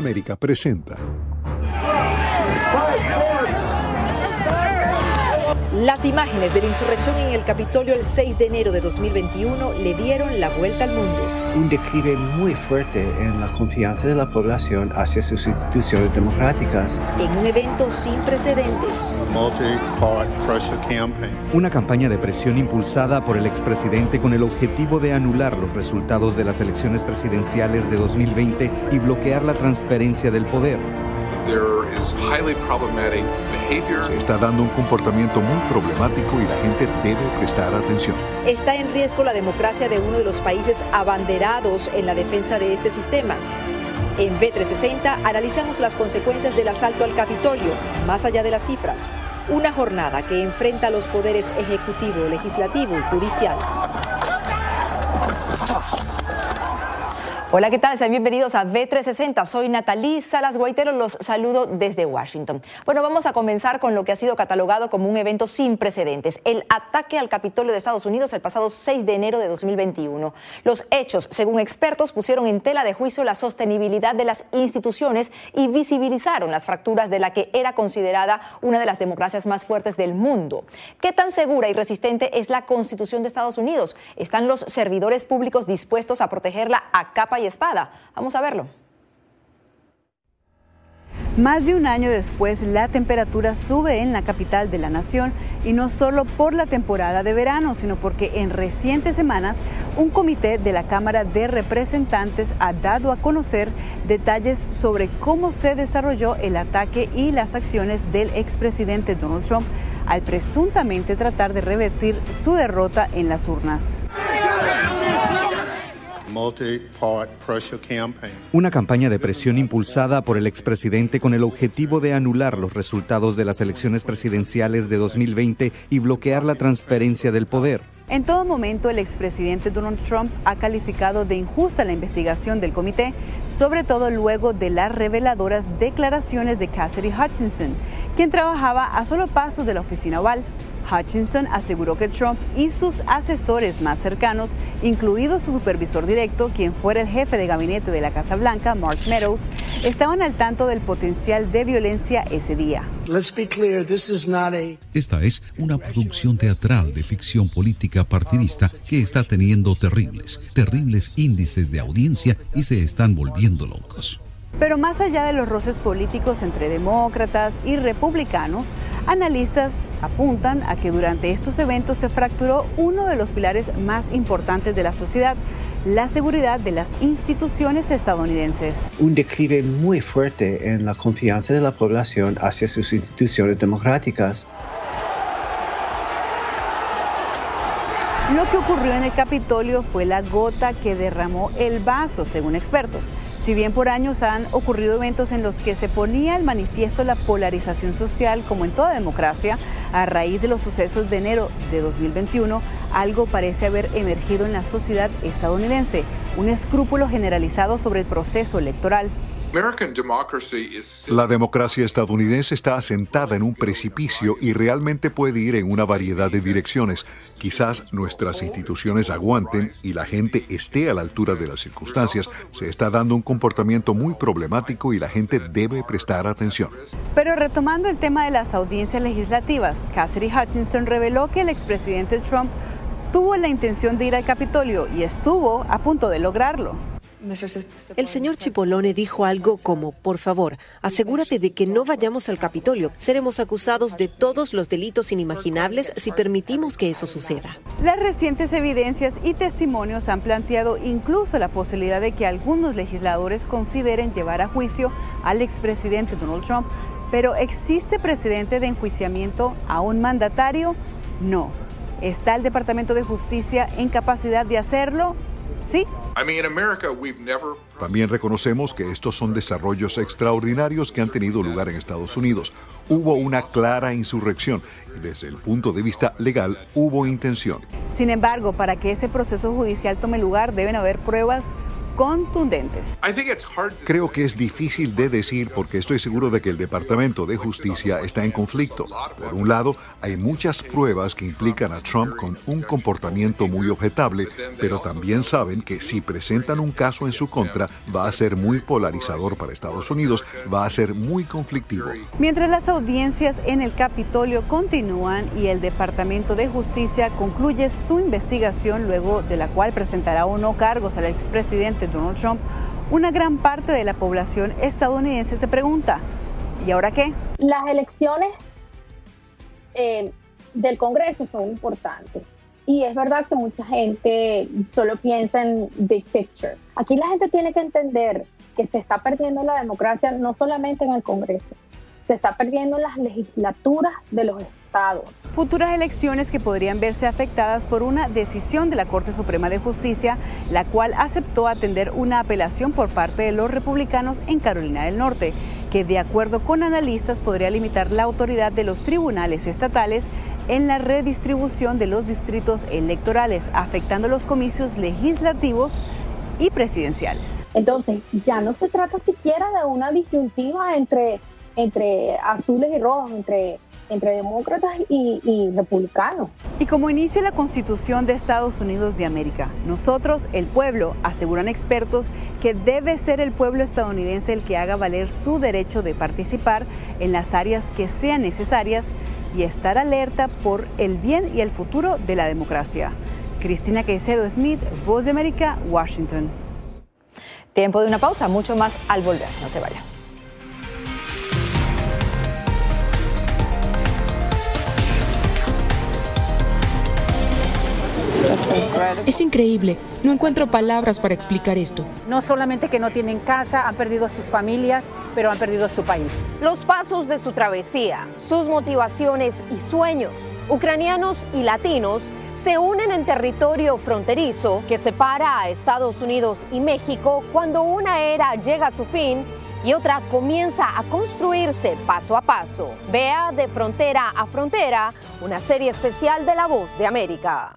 América presenta. Las imágenes de la insurrección en el Capitolio el 6 de enero de 2021 le dieron la vuelta al mundo. Un declive muy fuerte en la confianza de la población hacia sus instituciones democráticas. En un evento sin precedentes. Una campaña de presión impulsada por el expresidente con el objetivo de anular los resultados de las elecciones presidenciales de 2020 y bloquear la transferencia del poder. Se está dando un comportamiento muy problemático y la gente debe prestar atención. Está en riesgo la democracia de uno de los países abanderados en la defensa de este sistema. En B360 analizamos las consecuencias del asalto al Capitolio, más allá de las cifras. Una jornada que enfrenta a los poderes ejecutivo, legislativo y judicial. Hola, ¿qué tal? Sean bienvenidos a B360. Soy Natalí Salas Guaitero, los saludo desde Washington. Bueno, vamos a comenzar con lo que ha sido catalogado como un evento sin precedentes, el ataque al Capitolio de Estados Unidos el pasado 6 de enero de 2021. Los hechos, según expertos, pusieron en tela de juicio la sostenibilidad de las instituciones y visibilizaron las fracturas de la que era considerada una de las democracias más fuertes del mundo. ¿Qué tan segura y resistente es la Constitución de Estados Unidos? ¿Están los servidores públicos dispuestos a protegerla a capa y espada. Vamos a verlo. Más de un año después, la temperatura sube en la capital de la nación y no solo por la temporada de verano, sino porque en recientes semanas un comité de la Cámara de Representantes ha dado a conocer detalles sobre cómo se desarrolló el ataque y las acciones del expresidente Donald Trump al presuntamente tratar de revertir su derrota en las urnas. Una campaña de presión impulsada por el expresidente con el objetivo de anular los resultados de las elecciones presidenciales de 2020 y bloquear la transferencia del poder. En todo momento, el expresidente Donald Trump ha calificado de injusta la investigación del comité, sobre todo luego de las reveladoras declaraciones de Cassidy Hutchinson, quien trabajaba a solo pasos de la oficina oval. Hutchinson aseguró que Trump y sus asesores más cercanos, incluido su supervisor directo, quien fuera el jefe de gabinete de la Casa Blanca, Mark Meadows, estaban al tanto del potencial de violencia ese día. Esta es una producción teatral de ficción política partidista que está teniendo terribles, terribles índices de audiencia y se están volviendo locos. Pero más allá de los roces políticos entre demócratas y republicanos, analistas apuntan a que durante estos eventos se fracturó uno de los pilares más importantes de la sociedad, la seguridad de las instituciones estadounidenses. Un declive muy fuerte en la confianza de la población hacia sus instituciones democráticas. Lo que ocurrió en el Capitolio fue la gota que derramó el vaso, según expertos. Si bien por años han ocurrido eventos en los que se ponía el manifiesto la polarización social, como en toda democracia, a raíz de los sucesos de enero de 2021, algo parece haber emergido en la sociedad estadounidense, un escrúpulo generalizado sobre el proceso electoral. La democracia estadounidense está asentada en un precipicio y realmente puede ir en una variedad de direcciones. Quizás nuestras instituciones aguanten y la gente esté a la altura de las circunstancias. Se está dando un comportamiento muy problemático y la gente debe prestar atención. Pero retomando el tema de las audiencias legislativas, Cassidy Hutchinson reveló que el expresidente Trump tuvo la intención de ir al Capitolio y estuvo a punto de lograrlo. El señor Chipolone dijo algo como, por favor, asegúrate de que no vayamos al Capitolio. Seremos acusados de todos los delitos inimaginables si permitimos que eso suceda. Las recientes evidencias y testimonios han planteado incluso la posibilidad de que algunos legisladores consideren llevar a juicio al expresidente Donald Trump. Pero ¿existe precedente de enjuiciamiento a un mandatario? No. ¿Está el Departamento de Justicia en capacidad de hacerlo? Sí. También reconocemos que estos son desarrollos extraordinarios que han tenido lugar en Estados Unidos. Hubo una clara insurrección desde el punto de vista legal hubo intención. Sin embargo, para que ese proceso judicial tome lugar deben haber pruebas contundentes. Creo que es difícil de decir porque estoy seguro de que el Departamento de Justicia está en conflicto. Por un lado, hay muchas pruebas que implican a Trump con un comportamiento muy objetable, pero también saben que si presentan un caso en su contra, va a ser muy polarizador para Estados Unidos, va a ser muy conflictivo. Mientras las audiencias en el Capitolio continúan y el Departamento de Justicia concluye su investigación, luego de la cual presentará o no cargos al expresidente Donald Trump, una gran parte de la población estadounidense se pregunta, ¿y ahora qué? Las elecciones eh, del Congreso son importantes. Y es verdad que mucha gente solo piensa en big picture. Aquí la gente tiene que entender que se está perdiendo la democracia no solamente en el Congreso, se está perdiendo en las legislaturas de los. Futuras elecciones que podrían verse afectadas por una decisión de la Corte Suprema de Justicia, la cual aceptó atender una apelación por parte de los republicanos en Carolina del Norte, que de acuerdo con analistas podría limitar la autoridad de los tribunales estatales en la redistribución de los distritos electorales, afectando los comicios legislativos y presidenciales. Entonces, ya no se trata siquiera de una disyuntiva entre, entre azules y rojos, entre entre demócratas y, y, republicanos. Y como inicia la Constitución de Estados Unidos de América, nosotros, el pueblo, aseguran expertos que debe ser el pueblo estadounidense el que haga valer su derecho de participar en las áreas que sean necesarias y estar alerta por el bien y el futuro de la democracia. Cristina Caicedo Smith, Voz de América, Washington. Tiempo de una pausa, mucho más al volver, no se vaya. Es increíble. No encuentro palabras para explicar esto. No solamente que no tienen casa, han perdido sus familias, pero han perdido su país. Los pasos de su travesía, sus motivaciones y sueños, ucranianos y latinos, se unen en territorio fronterizo que separa a Estados Unidos y México cuando una era llega a su fin y otra comienza a construirse paso a paso. Vea de frontera a frontera una serie especial de La Voz de América.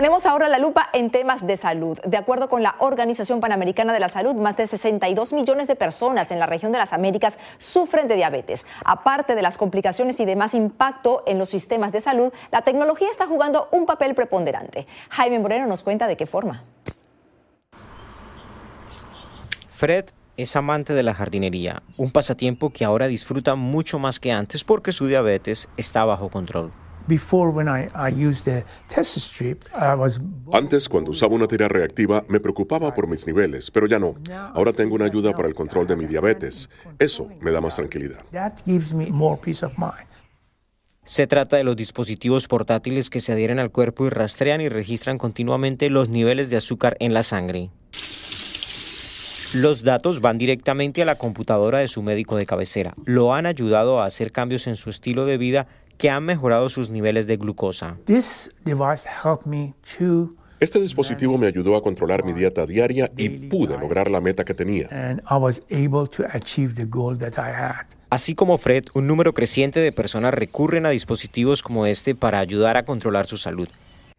Ponemos ahora la lupa en temas de salud. De acuerdo con la Organización Panamericana de la Salud, más de 62 millones de personas en la región de las Américas sufren de diabetes. Aparte de las complicaciones y demás impacto en los sistemas de salud, la tecnología está jugando un papel preponderante. Jaime Moreno nos cuenta de qué forma. Fred es amante de la jardinería, un pasatiempo que ahora disfruta mucho más que antes porque su diabetes está bajo control. Antes, cuando usaba una tira reactiva, me preocupaba por mis niveles, pero ya no. Ahora tengo una ayuda para el control de mi diabetes. Eso me da más tranquilidad. Se trata de los dispositivos portátiles que se adhieren al cuerpo y rastrean y registran continuamente los niveles de azúcar en la sangre. Los datos van directamente a la computadora de su médico de cabecera. Lo han ayudado a hacer cambios en su estilo de vida que han mejorado sus niveles de glucosa. Este dispositivo me ayudó a controlar mi dieta diaria y pude lograr la meta que tenía. Así como Fred, un número creciente de personas recurren a dispositivos como este para ayudar a controlar su salud.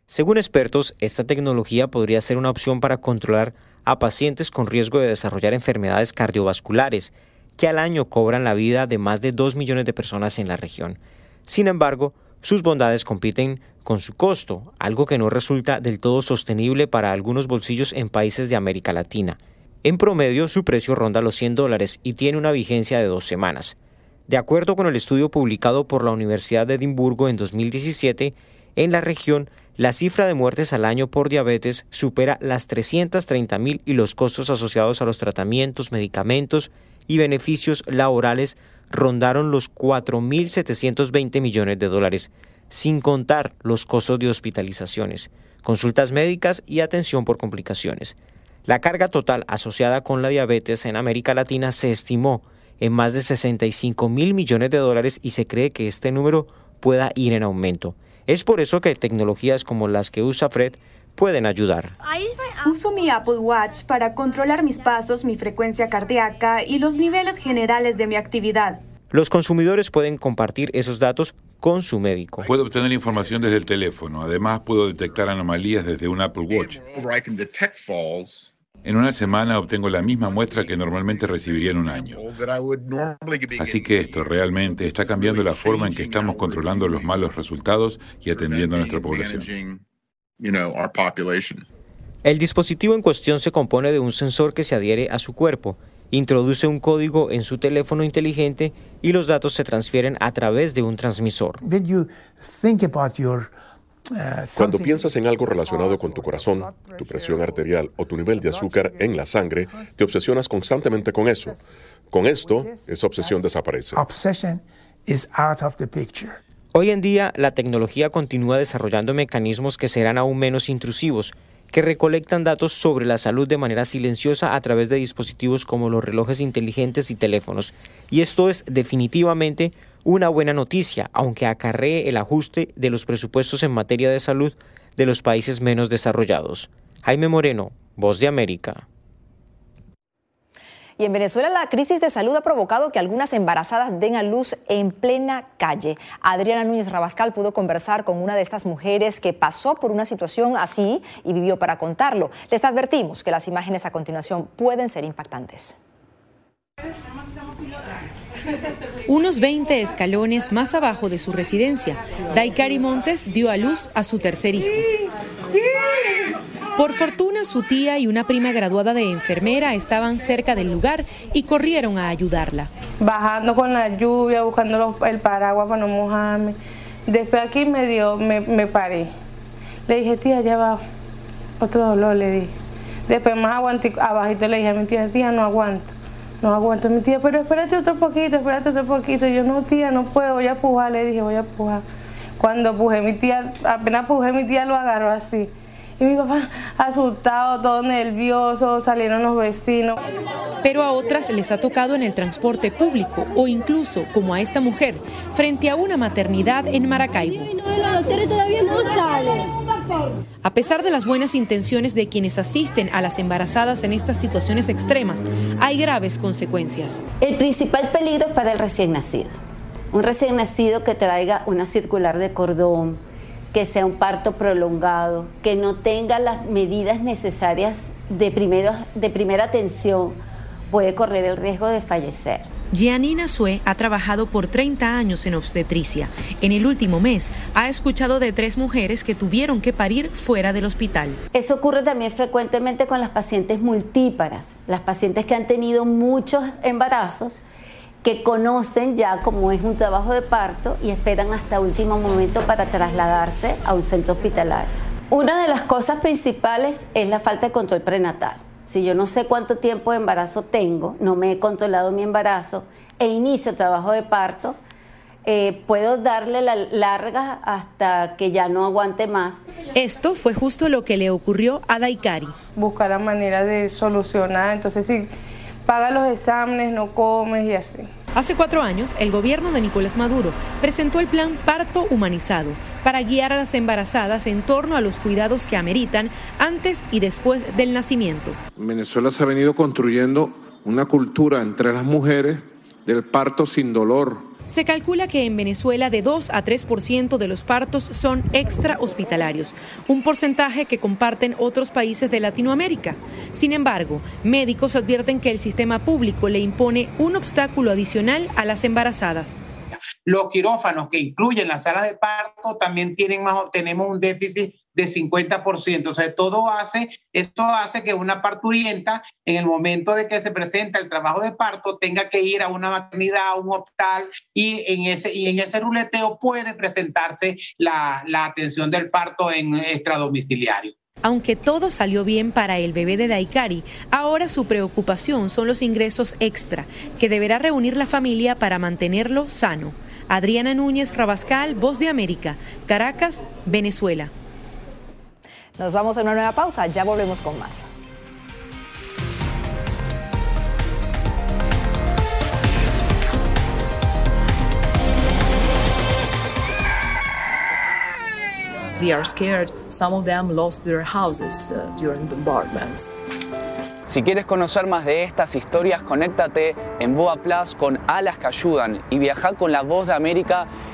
Según expertos, esta tecnología podría ser una opción para controlar a pacientes con riesgo de desarrollar enfermedades cardiovasculares, que al año cobran la vida de más de 2 millones de personas en la región. Sin embargo, sus bondades compiten con su costo, algo que no resulta del todo sostenible para algunos bolsillos en países de América Latina. En promedio, su precio ronda los 100 dólares y tiene una vigencia de dos semanas. De acuerdo con el estudio publicado por la Universidad de Edimburgo en 2017, en la región, la cifra de muertes al año por diabetes supera las 330 mil y los costos asociados a los tratamientos, medicamentos y beneficios laborales rondaron los 4.720 millones de dólares, sin contar los costos de hospitalizaciones, consultas médicas y atención por complicaciones. La carga total asociada con la diabetes en América Latina se estimó en más de 65 mil millones de dólares y se cree que este número pueda ir en aumento. Es por eso que tecnologías como las que usa Fred pueden ayudar. Uso mi Apple Watch para controlar mis pasos, mi frecuencia cardíaca y los niveles generales de mi actividad. Los consumidores pueden compartir esos datos con su médico. Puedo obtener información desde el teléfono. Además, puedo detectar anomalías desde un Apple Watch. En una semana obtengo la misma muestra que normalmente recibiría en un año. Así que esto realmente está cambiando la forma en que estamos controlando los malos resultados y atendiendo a nuestra población. El dispositivo en cuestión se compone de un sensor que se adhiere a su cuerpo, introduce un código en su teléfono inteligente y los datos se transfieren a través de un transmisor. Uh, Cuando piensas en algo relacionado con tu corazón, tu presión arterial o tu nivel de azúcar en la sangre, te obsesionas constantemente con eso. Con esto, esa obsesión desaparece. Hoy en día, la tecnología continúa desarrollando mecanismos que serán aún menos intrusivos, que recolectan datos sobre la salud de manera silenciosa a través de dispositivos como los relojes inteligentes y teléfonos. Y esto es definitivamente una buena noticia, aunque acarree el ajuste de los presupuestos en materia de salud de los países menos desarrollados. Jaime Moreno, Voz de América. Y en Venezuela la crisis de salud ha provocado que algunas embarazadas den a luz en plena calle. Adriana Núñez Rabascal pudo conversar con una de estas mujeres que pasó por una situación así y vivió para contarlo. Les advertimos que las imágenes a continuación pueden ser impactantes. Unos 20 escalones más abajo de su residencia, Daikari Montes dio a luz a su tercer hijo. Por fortuna, su tía y una prima graduada de enfermera estaban cerca del lugar y corrieron a ayudarla. Bajando con la lluvia, buscando el paraguas para no mojarme. Después aquí me dio, me, me paré. Le dije, tía, ya va otro dolor, le dije. Después más aguanté, abajito le dije a mi tía, tía, no aguanto. No aguanto mi tía, pero espérate otro poquito, espérate otro poquito. Yo no, tía, no puedo, voy a pujar, le dije, voy a pujar. Cuando pujé mi tía, apenas pujé mi tía lo agarró así. Y mi papá asustado, todo nervioso, salieron los vecinos. Pero a otras les ha tocado en el transporte público o incluso, como a esta mujer, frente a una maternidad en Maracaibo. A pesar de las buenas intenciones de quienes asisten a las embarazadas en estas situaciones extremas, hay graves consecuencias. El principal peligro es para el recién nacido. Un recién nacido que traiga una circular de cordón, que sea un parto prolongado, que no tenga las medidas necesarias de, primero, de primera atención, puede correr el riesgo de fallecer. Gianina Sue ha trabajado por 30 años en obstetricia. En el último mes ha escuchado de tres mujeres que tuvieron que parir fuera del hospital. Eso ocurre también frecuentemente con las pacientes multíparas, las pacientes que han tenido muchos embarazos que conocen ya cómo es un trabajo de parto y esperan hasta último momento para trasladarse a un centro hospitalario. Una de las cosas principales es la falta de control prenatal. Si yo no sé cuánto tiempo de embarazo tengo, no me he controlado mi embarazo e inicio trabajo de parto, eh, puedo darle la larga hasta que ya no aguante más. Esto fue justo lo que le ocurrió a Daikari. Buscar la manera de solucionar, entonces si paga los exámenes, no comes y así. Hace cuatro años, el gobierno de Nicolás Maduro presentó el plan Parto Humanizado para guiar a las embarazadas en torno a los cuidados que ameritan antes y después del nacimiento. Venezuela se ha venido construyendo una cultura entre las mujeres del parto sin dolor, se calcula que en Venezuela de 2 a 3% de los partos son extra hospitalarios, un porcentaje que comparten otros países de Latinoamérica. Sin embargo, médicos advierten que el sistema público le impone un obstáculo adicional a las embarazadas. Los quirófanos que incluyen las salas de parto también tienen más, tenemos un déficit de 50%. O sea, todo hace, esto hace que una parturienta, en el momento de que se presenta el trabajo de parto, tenga que ir a una maternidad, a un hospital, y en ese, y en ese ruleteo puede presentarse la, la atención del parto en extradomiciliario. Aunque todo salió bien para el bebé de Daikari, ahora su preocupación son los ingresos extra que deberá reunir la familia para mantenerlo sano. Adriana Núñez Rabascal, Voz de América, Caracas, Venezuela. Nos vamos a una nueva pausa, ya volvemos con más. They are scared. Some of them lost their houses uh, during bombardments. Si quieres conocer más de estas historias, conéctate en Boa Plus con Alas que Ayudan y viaja con la voz de América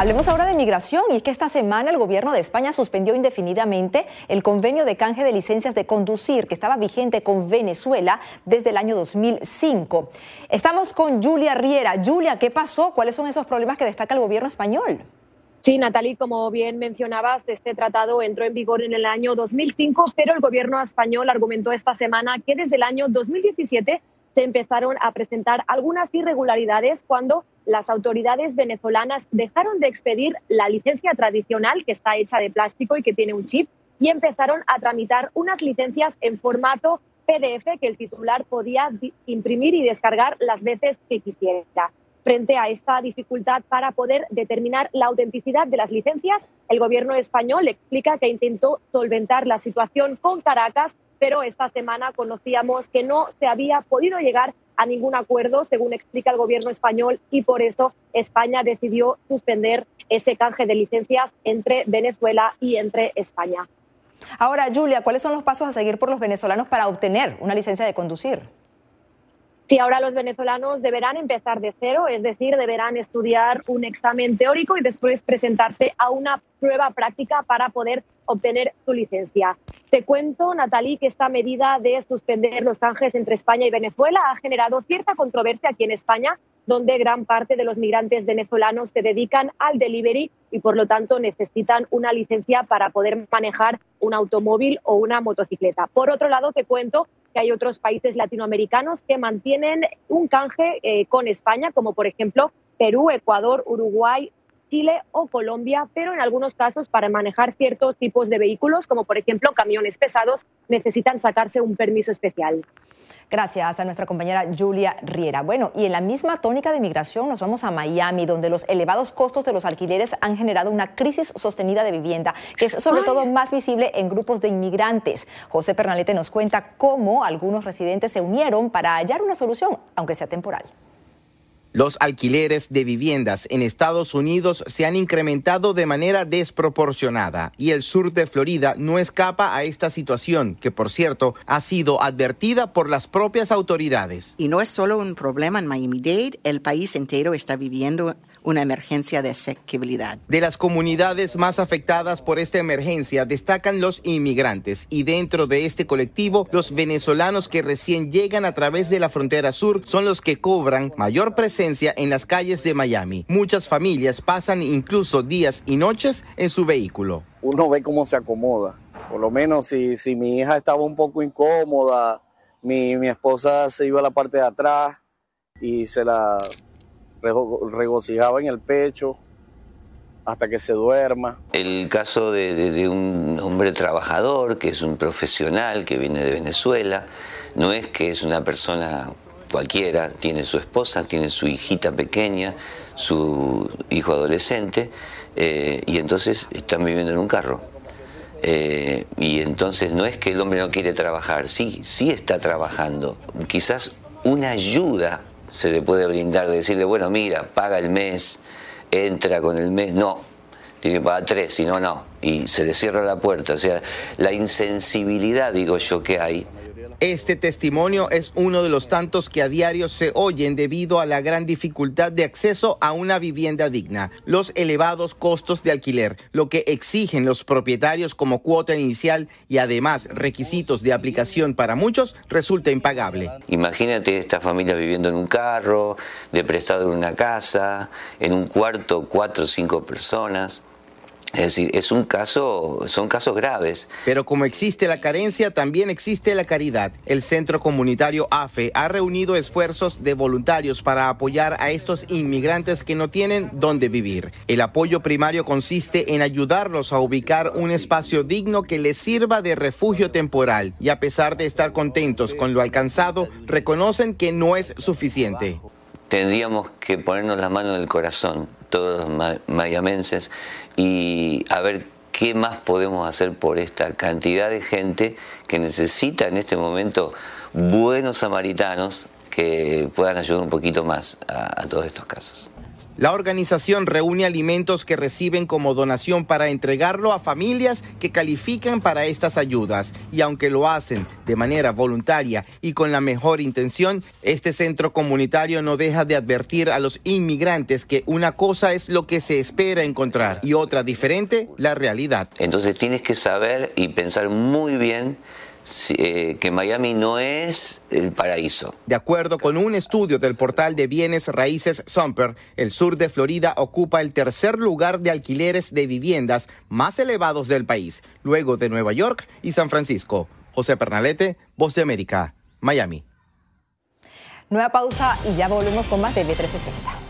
Hablemos ahora de migración y es que esta semana el gobierno de España suspendió indefinidamente el convenio de canje de licencias de conducir que estaba vigente con Venezuela desde el año 2005. Estamos con Julia Riera. Julia, ¿qué pasó? ¿Cuáles son esos problemas que destaca el gobierno español? Sí, Natalie, como bien mencionabas, este tratado entró en vigor en el año 2005, pero el gobierno español argumentó esta semana que desde el año 2017 se empezaron a presentar algunas irregularidades cuando las autoridades venezolanas dejaron de expedir la licencia tradicional que está hecha de plástico y que tiene un chip y empezaron a tramitar unas licencias en formato PDF que el titular podía imprimir y descargar las veces que quisiera. Frente a esta dificultad para poder determinar la autenticidad de las licencias, el gobierno español explica que intentó solventar la situación con Caracas pero esta semana conocíamos que no se había podido llegar a ningún acuerdo, según explica el gobierno español, y por eso España decidió suspender ese canje de licencias entre Venezuela y entre España. Ahora, Julia, ¿cuáles son los pasos a seguir por los venezolanos para obtener una licencia de conducir? Si ahora los venezolanos deberán empezar de cero, es decir, deberán estudiar un examen teórico y después presentarse a una prueba práctica para poder obtener su licencia. Te cuento, Natalie, que esta medida de suspender los canjes entre España y Venezuela ha generado cierta controversia aquí en España, donde gran parte de los migrantes venezolanos se dedican al delivery y por lo tanto necesitan una licencia para poder manejar un automóvil o una motocicleta. Por otro lado, te cuento que hay otros países latinoamericanos que mantienen un canje eh, con España, como por ejemplo Perú, Ecuador, Uruguay, Chile o Colombia, pero en algunos casos para manejar ciertos tipos de vehículos, como por ejemplo camiones pesados, necesitan sacarse un permiso especial. Gracias a nuestra compañera Julia Riera. Bueno, y en la misma tónica de migración nos vamos a Miami, donde los elevados costos de los alquileres han generado una crisis sostenida de vivienda, que es sobre todo más visible en grupos de inmigrantes. José Pernalete nos cuenta cómo algunos residentes se unieron para hallar una solución, aunque sea temporal. Los alquileres de viviendas en Estados Unidos se han incrementado de manera desproporcionada y el sur de Florida no escapa a esta situación, que por cierto ha sido advertida por las propias autoridades. Y no es solo un problema en Miami-Dade, el país entero está viviendo una emergencia de asequibilidad. De las comunidades más afectadas por esta emergencia destacan los inmigrantes y dentro de este colectivo los venezolanos que recién llegan a través de la frontera sur son los que cobran mayor presencia en las calles de Miami. Muchas familias pasan incluso días y noches en su vehículo. Uno ve cómo se acomoda. Por lo menos si, si mi hija estaba un poco incómoda, mi, mi esposa se iba a la parte de atrás y se la regocijaba en el pecho hasta que se duerma. El caso de, un hombre trabajador, que es un profesional, que viene de Venezuela, no es que es una persona cualquiera, tiene su esposa, tiene su hijita pequeña, su hijo adolescente, eh, y entonces están viviendo en un carro. Eh, y entonces no es que el hombre no quiere trabajar, sí, sí está trabajando. Quizás una ayuda se le puede brindar, de decirle, bueno, mira, paga el mes, entra con el mes, no, tiene que pagar tres, si no, no, y se le cierra la puerta. O sea, la insensibilidad, digo yo, que hay este testimonio es uno de los tantos que a diario se oyen debido a la gran dificultad de acceso a una vivienda digna, los elevados costos de alquiler, lo que exigen los propietarios como cuota inicial y además requisitos de aplicación para muchos resulta impagable. Imagínate esta familia viviendo en un carro, de prestado en una casa, en un cuarto, cuatro o cinco personas. Es decir, es un caso, son casos graves. Pero como existe la carencia, también existe la caridad. El Centro Comunitario AFE ha reunido esfuerzos de voluntarios para apoyar a estos inmigrantes que no tienen dónde vivir. El apoyo primario consiste en ayudarlos a ubicar un espacio digno que les sirva de refugio temporal y a pesar de estar contentos con lo alcanzado, reconocen que no es suficiente. Tendríamos que ponernos la mano en el corazón, todos los mayamenses, y a ver qué más podemos hacer por esta cantidad de gente que necesita en este momento buenos samaritanos que puedan ayudar un poquito más a, a todos estos casos. La organización reúne alimentos que reciben como donación para entregarlo a familias que califican para estas ayudas. Y aunque lo hacen de manera voluntaria y con la mejor intención, este centro comunitario no deja de advertir a los inmigrantes que una cosa es lo que se espera encontrar y otra diferente, la realidad. Entonces tienes que saber y pensar muy bien eh, que Miami no es el paraíso. De acuerdo con un estudio del portal de bienes raíces Sumper, el sur de Florida ocupa el tercer lugar de alquileres de viviendas más elevados del país, luego de Nueva York y San Francisco. José Pernalete, Voz de América, Miami. Nueva pausa y ya volvemos con más de B360.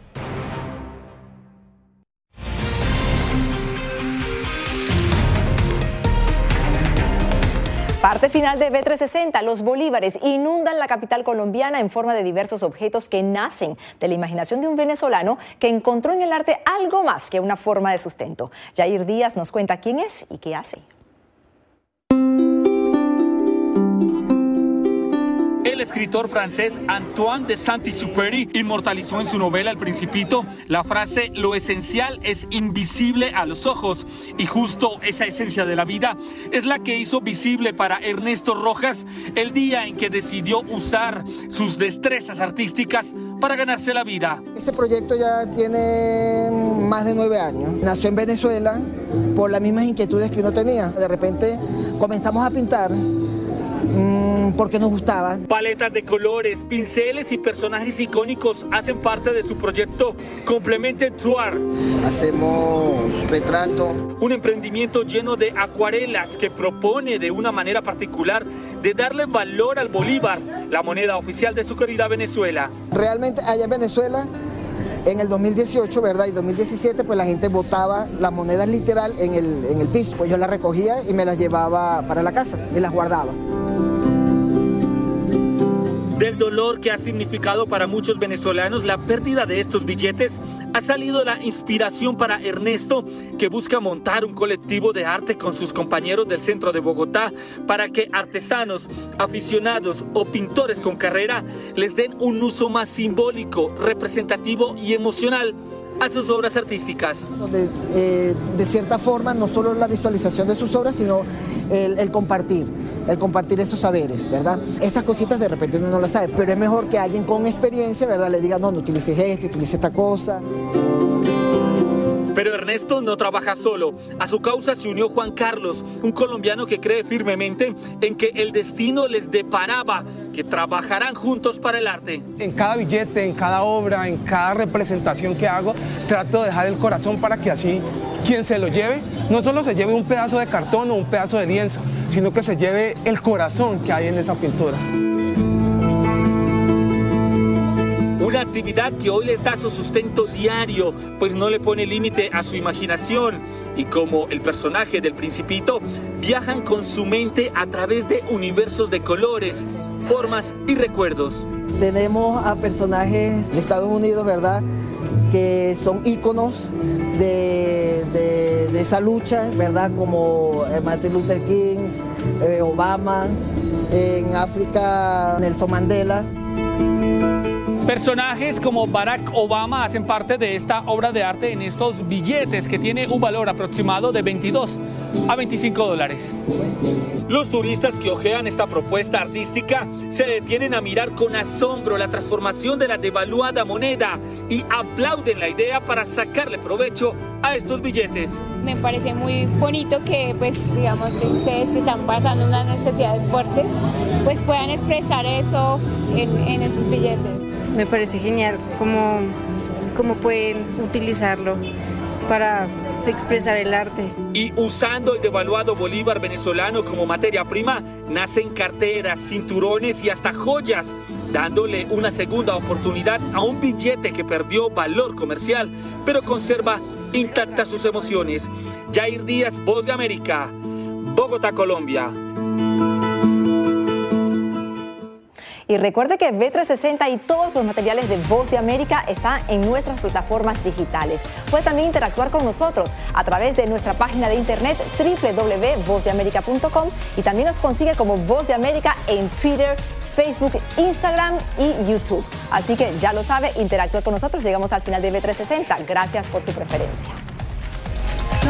Parte final de B360. Los bolívares inundan la capital colombiana en forma de diversos objetos que nacen de la imaginación de un venezolano que encontró en el arte algo más que una forma de sustento. Jair Díaz nos cuenta quién es y qué hace. El escritor francés Antoine de Saint-Exupéry inmortalizó en su novela El Principito la frase lo esencial es invisible a los ojos y justo esa esencia de la vida es la que hizo visible para Ernesto Rojas el día en que decidió usar sus destrezas artísticas para ganarse la vida. Este proyecto ya tiene más de nueve años. Nació en Venezuela por las mismas inquietudes que uno tenía. De repente comenzamos a pintar porque nos gustaba. Paletas de colores, pinceles y personajes icónicos hacen parte de su proyecto Complemente Tour. Hacemos retrato. Un emprendimiento lleno de acuarelas que propone de una manera particular de darle valor al bolívar, la moneda oficial de su querida Venezuela. Realmente allá en Venezuela, en el 2018, ¿verdad? Y 2017, pues la gente botaba las monedas literal en el, en el piso. Pues yo las recogía y me las llevaba para la casa y las guardaba. Del dolor que ha significado para muchos venezolanos la pérdida de estos billetes, ha salido la inspiración para Ernesto, que busca montar un colectivo de arte con sus compañeros del centro de Bogotá para que artesanos, aficionados o pintores con carrera les den un uso más simbólico, representativo y emocional a sus obras artísticas. Eh, de cierta forma no solo la visualización de sus obras, sino el, el compartir, el compartir esos saberes, ¿verdad? Esas cositas de repente uno no las sabe, pero es mejor que alguien con experiencia, ¿verdad? Le diga, no, no utilices esto, utilice esta cosa. Pero Ernesto no trabaja solo. A su causa se unió Juan Carlos, un colombiano que cree firmemente en que el destino les deparaba, que trabajarán juntos para el arte. En cada billete, en cada obra, en cada representación que hago, trato de dejar el corazón para que así quien se lo lleve, no solo se lleve un pedazo de cartón o un pedazo de lienzo, sino que se lleve el corazón que hay en esa pintura. Una actividad que hoy les da su sustento diario, pues no le pone límite a su imaginación. Y como el personaje del principito, viajan con su mente a través de universos de colores, formas y recuerdos. Tenemos a personajes de Estados Unidos, ¿verdad? Que son íconos de, esa lucha, ¿verdad? Como eh, Martin Luther King, eh, Obama, en África Nelson Mandela. Personajes como Barack Obama hacen parte de esta obra de arte en estos billetes que tiene un valor aproximado de 22 a 25 dólares. Los turistas que ojean esta propuesta artística se detienen a mirar con asombro la transformación de la devaluada moneda y aplauden la idea para sacarle provecho a estos billetes. Me parece muy bonito que, pues, digamos que ustedes que están pasando unas necesidades fuertes, pues puedan expresar eso en, en esos billetes. Me parece genial cómo, cómo pueden utilizarlo para expresar el arte. Y usando el devaluado bolívar venezolano como materia prima, nacen carteras, cinturones y hasta joyas, dándole una segunda oportunidad a un billete que perdió valor comercial, pero conserva intactas sus emociones. Jair Díaz, Voz de América, Bogotá, Colombia. Y recuerde que B360 y todos los materiales de Voz de América están en nuestras plataformas digitales. Puede también interactuar con nosotros a través de nuestra página de internet www.vozdeamerica.com y también nos consigue como Voz de América en Twitter, Facebook, Instagram y YouTube. Así que ya lo sabe, interactúe con nosotros. Llegamos al final de B360. Gracias por su preferencia.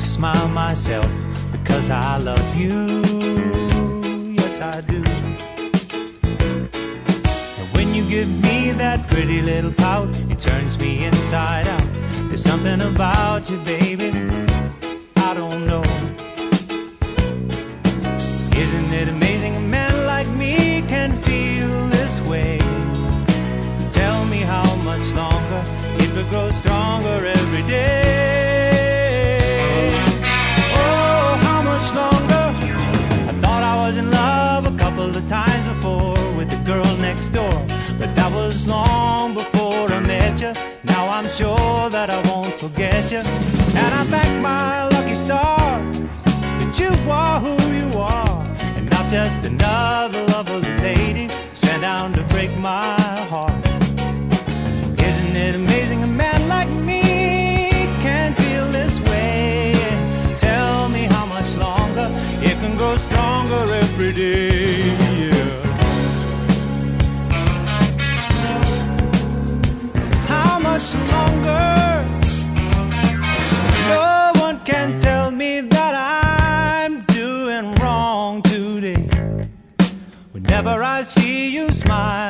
To smile myself because I love you. Yes, I do. And when you give me that pretty little pout, it turns me inside out. There's something about you, baby. I don't know. Isn't it amazing a man like me can feel this way? Tell me how much longer it will grow stronger every day. Next door, but that was long before I met you. Now I'm sure that I won't forget you, and I thank my lucky stars that you are who you are, and not just another lovely lady sent down to break my heart. Isn't it amazing smile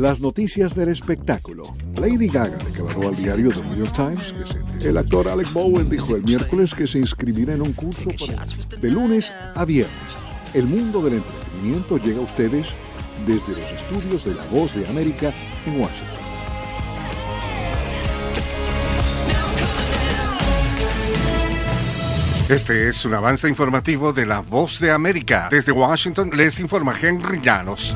Las noticias del espectáculo. Lady Gaga declaró al diario The New York Times que se... El actor Alec Bowen dijo el miércoles que se inscribirá en un curso para... de lunes a viernes. El mundo del entretenimiento llega a ustedes desde los estudios de La Voz de América en Washington. Este es un avance informativo de La Voz de América. Desde Washington les informa Henry Llanos.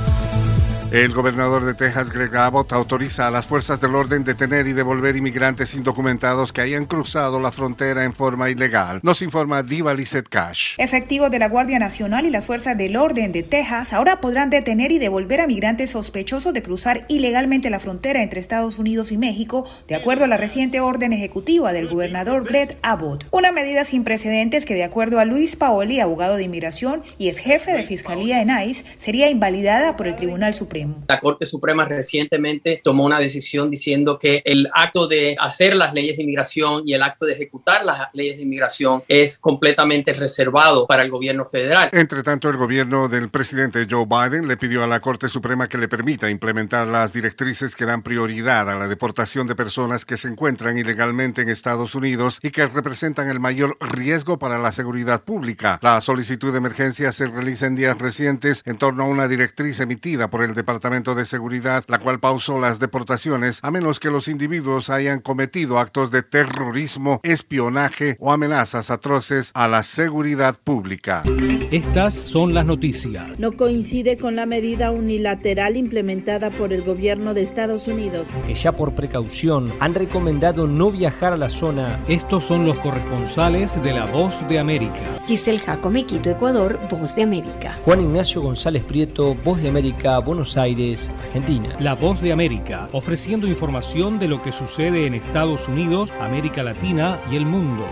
El gobernador de Texas, Greg Abbott, autoriza a las fuerzas del orden detener y devolver inmigrantes indocumentados que hayan cruzado la frontera en forma ilegal. Nos informa Diva Lizette Cash. Efectivos de la Guardia Nacional y las fuerzas del orden de Texas ahora podrán detener y devolver a migrantes sospechosos de cruzar ilegalmente la frontera entre Estados Unidos y México, de acuerdo a la reciente orden ejecutiva del gobernador Greg Abbott. Una medida sin precedentes que, de acuerdo a Luis Paoli, abogado de inmigración y ex jefe de fiscalía en ICE, sería invalidada por el Tribunal Supremo. La Corte Suprema recientemente tomó una decisión diciendo que el acto de hacer las leyes de inmigración y el acto de ejecutar las leyes de inmigración es completamente reservado para el gobierno federal. Entre tanto, el gobierno del presidente Joe Biden le pidió a la Corte Suprema que le permita implementar las directrices que dan prioridad a la deportación de personas que se encuentran ilegalmente en Estados Unidos y que representan el mayor riesgo para la seguridad pública. La solicitud de emergencia se realiza en días recientes en torno a una directriz emitida por el Departamento de Seguridad, la cual pausó las deportaciones a menos que los individuos hayan cometido actos de terrorismo, espionaje o amenazas atroces a la seguridad pública. Estas son las noticias. No coincide con la medida unilateral implementada por el gobierno de Estados Unidos. Que ya por precaución han recomendado no viajar a la zona. Estos son los corresponsales de La Voz de América. Giselle Jacome, Quito, Ecuador, Voz de América. Juan Ignacio González Prieto, Voz de América, Buenos Aires, Argentina. La Voz de América, ofreciendo información de lo que sucede en Estados Unidos, América Latina y el mundo.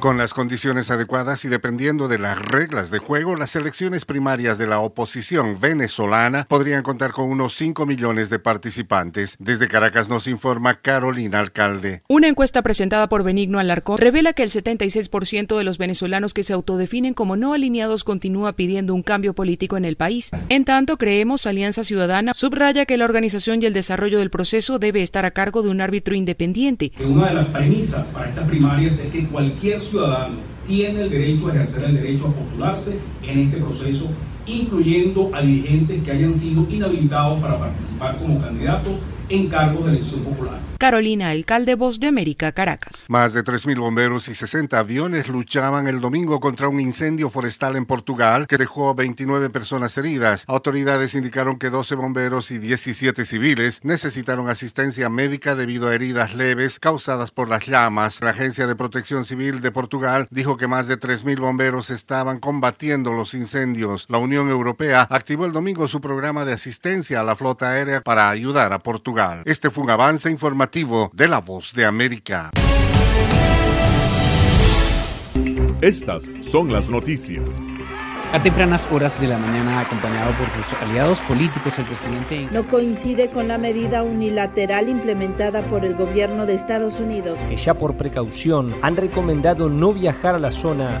Con las condiciones adecuadas y dependiendo de las reglas de juego, las elecciones primarias de la oposición venezolana podrían contar con unos 5 millones de participantes. Desde Caracas nos informa Carolina Alcalde. Una encuesta presentada por Benigno Alarcón revela que el 76% de los venezolanos que se autodefinen como no alineados continúa pidiendo un cambio político en el país. En tanto, creemos Alianza Ciudadana subraya que la organización y el desarrollo del proceso debe estar a cargo de un árbitro independiente. Una de las premisas para estas primarias es que cualquier ciudadano tiene el derecho a ejercer el derecho a postularse en este proceso, incluyendo a dirigentes que hayan sido inhabilitados para participar como candidatos en cargos de elección popular. Carolina, alcalde Voz de América, Caracas. Más de 3.000 bomberos y 60 aviones luchaban el domingo contra un incendio forestal en Portugal que dejó 29 personas heridas. Autoridades indicaron que 12 bomberos y 17 civiles necesitaron asistencia médica debido a heridas leves causadas por las llamas. La Agencia de Protección Civil de Portugal dijo que más de 3.000 bomberos estaban combatiendo los incendios. La Unión Europea activó el domingo su programa de asistencia a la flota aérea para ayudar a Portugal. Este fue un avance informativo de La Voz de América. Estas son las noticias. A tempranas horas de la mañana, acompañado por sus aliados políticos, el presidente... No coincide con la medida unilateral implementada por el gobierno de Estados Unidos. Que ya por precaución han recomendado no viajar a la zona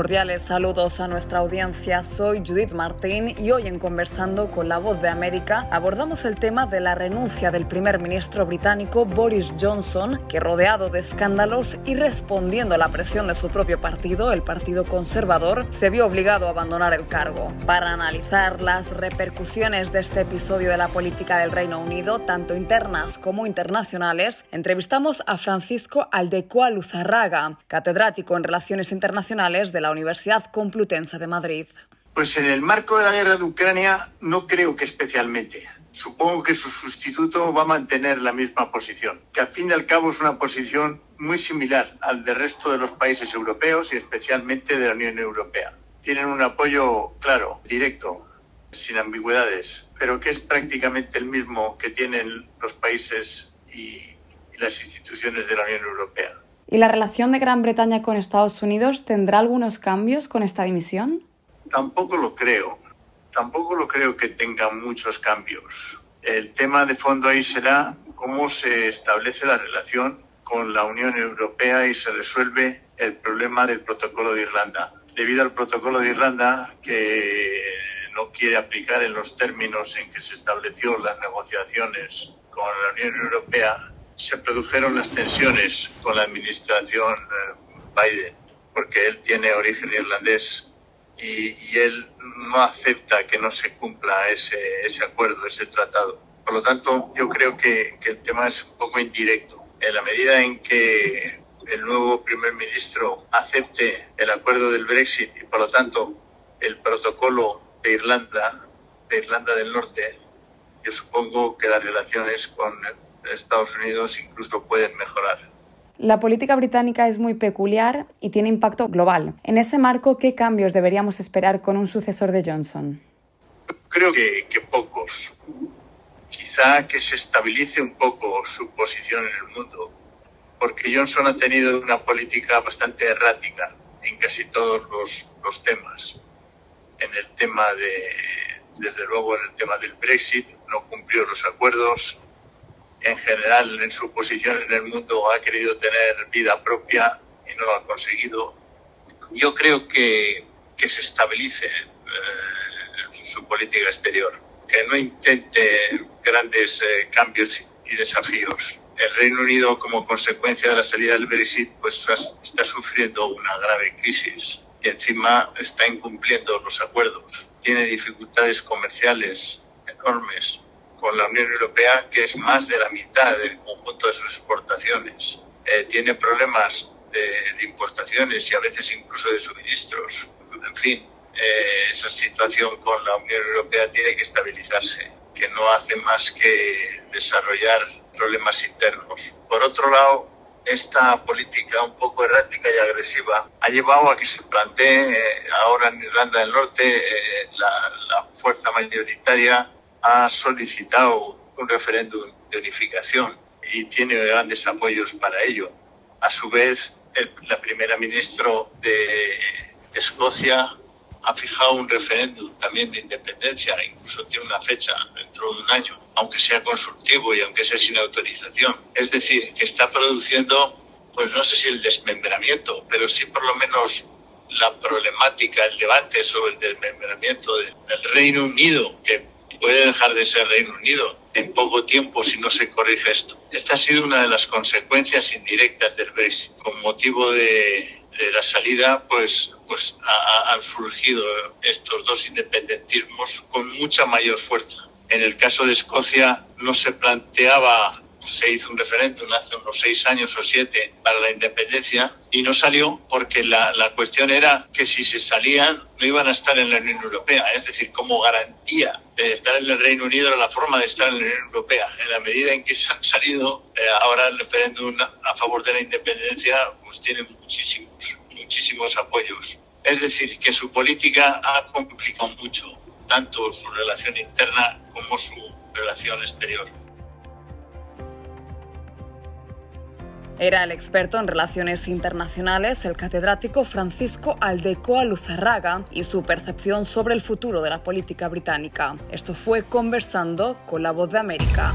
Cordiales saludos a nuestra audiencia. Soy Judith Martín y hoy en Conversando con la Voz de América abordamos el tema de la renuncia del primer ministro británico Boris Johnson, que rodeado de escándalos y respondiendo a la presión de su propio partido, el Partido Conservador, se vio obligado a abandonar el cargo. Para analizar las repercusiones de este episodio de la política del Reino Unido, tanto internas como internacionales, entrevistamos a Francisco Aldecoa Luzarraga, catedrático en Relaciones Internacionales de la Universidad Complutense de Madrid. Pues en el marco de la guerra de Ucrania no creo que especialmente. Supongo que su sustituto va a mantener la misma posición, que al fin y al cabo es una posición muy similar al del resto de los países europeos y especialmente de la Unión Europea. Tienen un apoyo claro, directo, sin ambigüedades, pero que es prácticamente el mismo que tienen los países y, las instituciones de la Unión Europea. ¿Y la relación de Gran Bretaña con Estados Unidos tendrá algunos cambios con esta dimisión? Tampoco lo creo. Tampoco lo creo que tenga muchos cambios. El tema de fondo ahí será cómo se establece la relación con la Unión Europea y se resuelve el problema del protocolo de Irlanda. Debido al protocolo de Irlanda, que no quiere aplicar en los términos en que se estableció las negociaciones con la Unión Europea, se produjeron las tensiones con la administración eh, Biden, porque él tiene origen irlandés y, él no acepta que no se cumpla ese, ese acuerdo, ese tratado. Por lo tanto, yo creo que, que, el tema es un poco indirecto. En la medida en que el nuevo primer ministro acepte el acuerdo del Brexit y, por lo tanto, el protocolo de Irlanda, de Irlanda del Norte, yo supongo que las relaciones con Estados Unidos incluso pueden mejorar. La política británica es muy peculiar y tiene impacto global. En ese marco, ¿qué cambios deberíamos esperar con un sucesor de Johnson? Creo que, que pocos. Quizá que se estabilice un poco su posición en el mundo, porque Johnson ha tenido una política bastante errática en casi todos los, los temas. En el tema de, desde luego, en el tema del Brexit, no cumplió los acuerdos, en general en su posición en el mundo ha querido tener vida propia y no lo ha conseguido. Yo creo que, que se estabilice eh, su política exterior, que no intente grandes eh, cambios y desafíos. El Reino Unido, como consecuencia de la salida del Brexit, pues está sufriendo una grave crisis y encima está incumpliendo los acuerdos. Tiene dificultades comerciales enormes con la Unión Europea, que es más de la mitad del conjunto de sus exportaciones. Eh, tiene problemas de, importaciones y a veces incluso de suministros. En fin, eh, esa situación con la Unión Europea tiene que estabilizarse, que no hace más que desarrollar problemas internos. Por otro lado, esta política un poco errática y agresiva ha llevado a que se plantee eh, ahora en Irlanda del Norte la, la fuerza mayoritaria ha solicitado un referéndum de unificación y tiene grandes apoyos para ello. A su vez, la primera ministra de Escocia ha fijado un referéndum también de independencia, incluso tiene una fecha dentro de un año, aunque sea consultivo y aunque sea sin autorización. Es decir, que está produciendo, pues no sé si el desmembramiento, pero sí por lo menos la problemática, el debate sobre el desmembramiento del Reino Unido, que puede dejar de ser Reino Unido en poco tiempo si no se corrige esto. Esta ha sido una de las consecuencias indirectas del Brexit. Con motivo de, la salida, pues, pues han surgido estos dos independentismos con mucha mayor fuerza. En el caso de Escocia no se planteaba se hizo un referéndum hace unos seis años o siete para la independencia y no salió porque la, la, cuestión era que si se salían no iban a estar en la Unión Europea. Es decir, como garantía de estar en el Reino Unido era la forma de estar en la Unión Europea. En la medida en que se han salido, eh, ahora el referéndum a favor de la independencia pues tiene muchísimos, muchísimos apoyos. Es decir, que su política ha complicado mucho tanto su relación interna como su relación exterior. Era el experto en relaciones internacionales, el catedrático Francisco Aldecoa Luzarraga, y su percepción sobre el futuro de la política británica. Esto fue conversando con la voz de América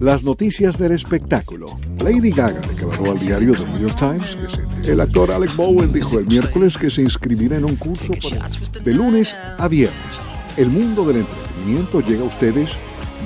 Las noticias del espectáculo. Lady Gaga declaró al diario The New York Times que se... el actor Alex Bowen dijo el miércoles que se inscribirá en un curso de lunes a viernes. El mundo del entretenimiento llega a ustedes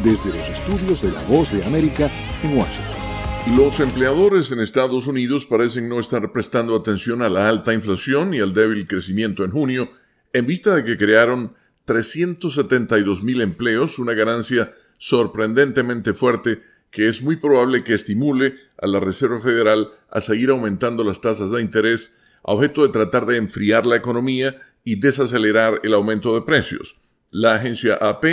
desde los estudios de La Voz de América en Washington. Los empleadores en Estados Unidos parecen no estar prestando atención a la alta inflación y al débil crecimiento en junio, en vista de que crearon 372 mil empleos, una ganancia sorprendentemente fuerte que es muy probable que estimule a la Reserva Federal a seguir aumentando las tasas de interés a objeto de tratar de enfriar la economía y desacelerar el aumento de precios. La agencia AP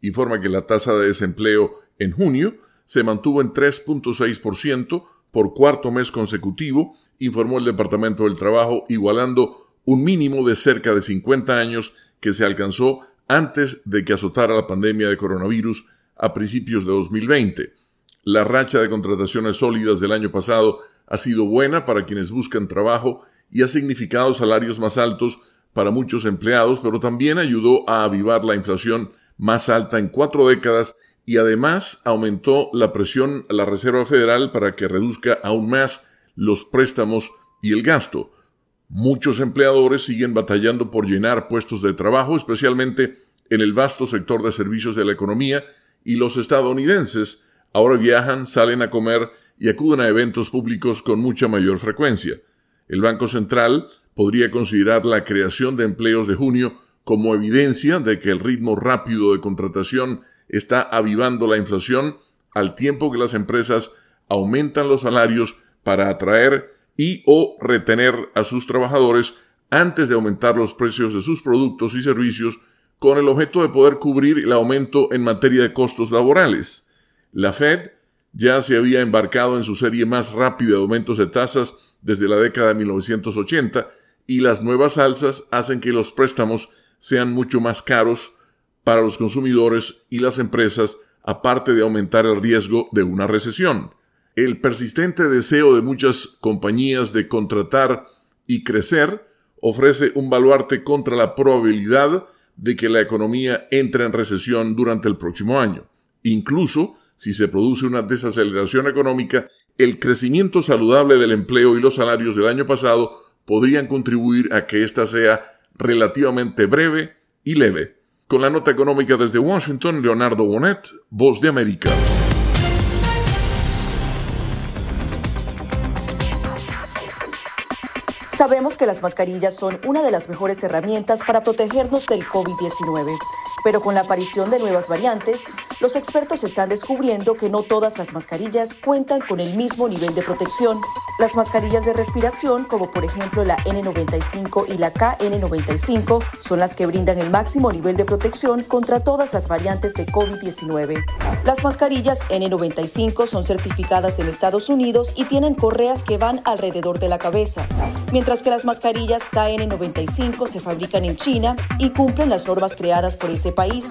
informa que la tasa de desempleo en junio se mantuvo en 3.6% por cuarto mes consecutivo, informó el Departamento del Trabajo, igualando un mínimo de cerca de 50 años que se alcanzó antes de que azotara la pandemia de coronavirus a principios de 2020. La racha de contrataciones sólidas del año pasado ha sido buena para quienes buscan trabajo y ha significado salarios más altos para muchos empleados, pero también ayudó a avivar la inflación más alta en cuatro décadas y además aumentó la presión a la Reserva Federal para que reduzca aún más los préstamos y el gasto. Muchos empleadores siguen batallando por llenar puestos de trabajo, especialmente en el vasto sector de servicios de la economía, y los estadounidenses ahora viajan, salen a comer y acuden a eventos públicos con mucha mayor frecuencia. El Banco Central podría considerar la creación de empleos de junio como evidencia de que el ritmo rápido de contratación está avivando la inflación al tiempo que las empresas aumentan los salarios para atraer y o retener a sus trabajadores antes de aumentar los precios de sus productos y servicios con el objeto de poder cubrir el aumento en materia de costos laborales. La Fed ya se había embarcado en su serie más rápida de aumentos de tasas desde la década de 1980 y las nuevas alzas hacen que los préstamos sean mucho más caros para los consumidores y las empresas, aparte de aumentar el riesgo de una recesión. El persistente deseo de muchas compañías de contratar y crecer ofrece un baluarte contra la probabilidad de que la economía entre en recesión durante el próximo año. Incluso si se produce una desaceleración económica, el crecimiento saludable del empleo y los salarios del año pasado podrían contribuir a que ésta sea relativamente breve y leve. Con la nota económica desde Washington, Leonardo Bonet, Voz de América. Sabemos que las mascarillas son una de las mejores herramientas para protegernos del COVID-19, pero con la aparición de nuevas variantes, los expertos están descubriendo que no todas las mascarillas cuentan con el mismo nivel de protección. Las mascarillas de respiración, como por ejemplo la N95 y la KN95, son las que brindan el máximo nivel de protección contra todas las variantes de COVID-19. Las mascarillas N95 son certificadas en Estados Unidos y tienen correas que van alrededor de la cabeza, mientras que las mascarillas KN95 se fabrican en China y cumplen las normas creadas por ese país.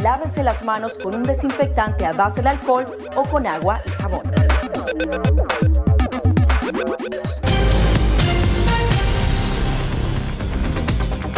lávese las manos con un desinfectante a base de alcohol o con agua y jabón.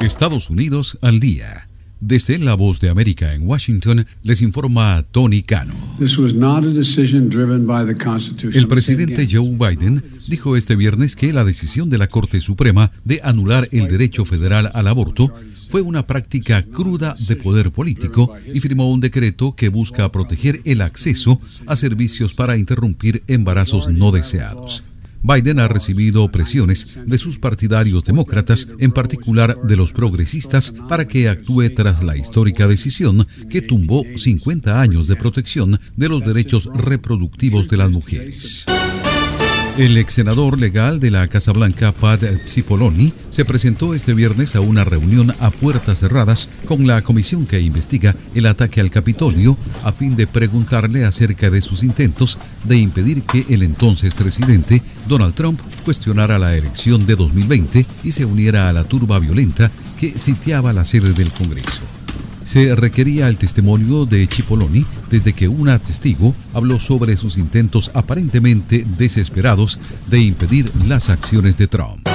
Estados Unidos al día. Desde La Voz de América en Washington les informa Tony Cano. El presidente Joe Biden dijo este viernes que la decisión de la Corte Suprema de anular el derecho federal al aborto fue una práctica cruda de poder político y firmó un decreto que busca proteger el acceso a servicios para interrumpir embarazos no deseados. Biden ha recibido presiones de sus partidarios demócratas, en particular de los progresistas, para que actúe tras la histórica decisión que tumbó 50 años de protección de los derechos reproductivos de las mujeres. El ex senador legal de la Casa Blanca, Pat Cipollone, se presentó este viernes a una reunión a puertas cerradas con la comisión que investiga el ataque al Capitolio a fin de preguntarle acerca de sus intentos de impedir que el entonces presidente Donald Trump cuestionara la elección de 2020 y se uniera a la turba violenta que sitiaba la sede del Congreso se requería el testimonio de Chipoloni desde que una testigo habló sobre sus intentos aparentemente desesperados de impedir las acciones de Trump.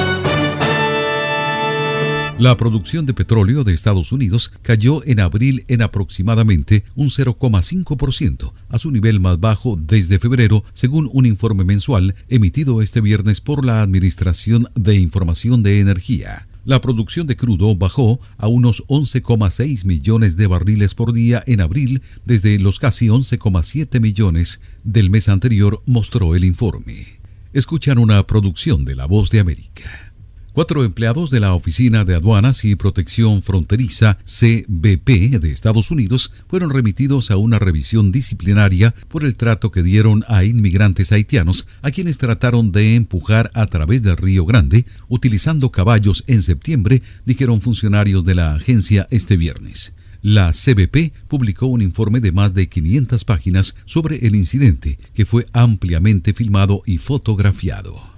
La producción de petróleo de Estados Unidos cayó en abril en aproximadamente un 0,5%, a su nivel más bajo desde febrero, según un informe mensual emitido este viernes por la Administración de Información de Energía. La producción de crudo bajó a unos 11,6 millones de barriles por día en abril desde los casi 11,7 millones del mes anterior, mostró el informe. Escuchan una producción de La Voz de América. Cuatro empleados de la Oficina de Aduanas y Protección Fronteriza CBP de Estados Unidos fueron remitidos a una revisión disciplinaria por el trato que dieron a inmigrantes haitianos a quienes trataron de empujar a través del Río Grande utilizando caballos en septiembre, dijeron funcionarios de la agencia este viernes. La CBP publicó un informe de más de 500 páginas sobre el incidente, que fue ampliamente filmado y fotografiado.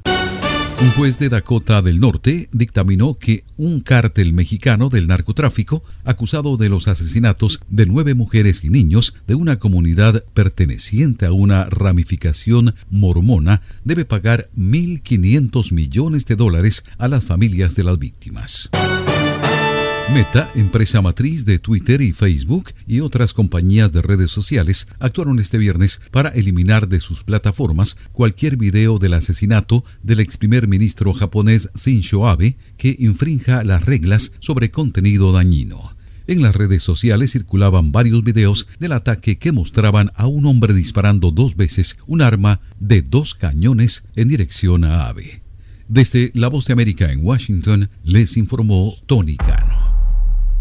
Un juez de Dakota del Norte dictaminó que un cártel mexicano del narcotráfico, acusado de los asesinatos de nueve mujeres y niños de una comunidad perteneciente a una ramificación mormona, debe pagar 1.500 millones de dólares a las familias de las víctimas. Meta, empresa matriz de Twitter y Facebook y otras compañías de redes sociales, actuaron este viernes para eliminar de sus plataformas cualquier video del asesinato del ex primer ministro japonés Shinzo Abe que infrinja las reglas sobre contenido dañino. En las redes sociales circulaban varios videos del ataque que mostraban a un hombre disparando dos veces un arma de dos cañones en dirección a Abe. Desde La Voz de América en Washington les informó Tony Cano.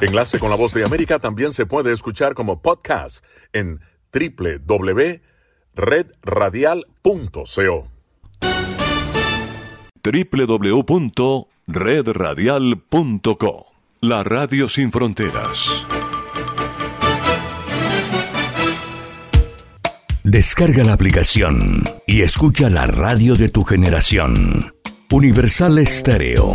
Enlace con la voz de América también se puede escuchar como podcast en www.redradial.co. www.redradial.co La Radio Sin Fronteras. Descarga la aplicación y escucha la radio de tu generación. Universal Estéreo.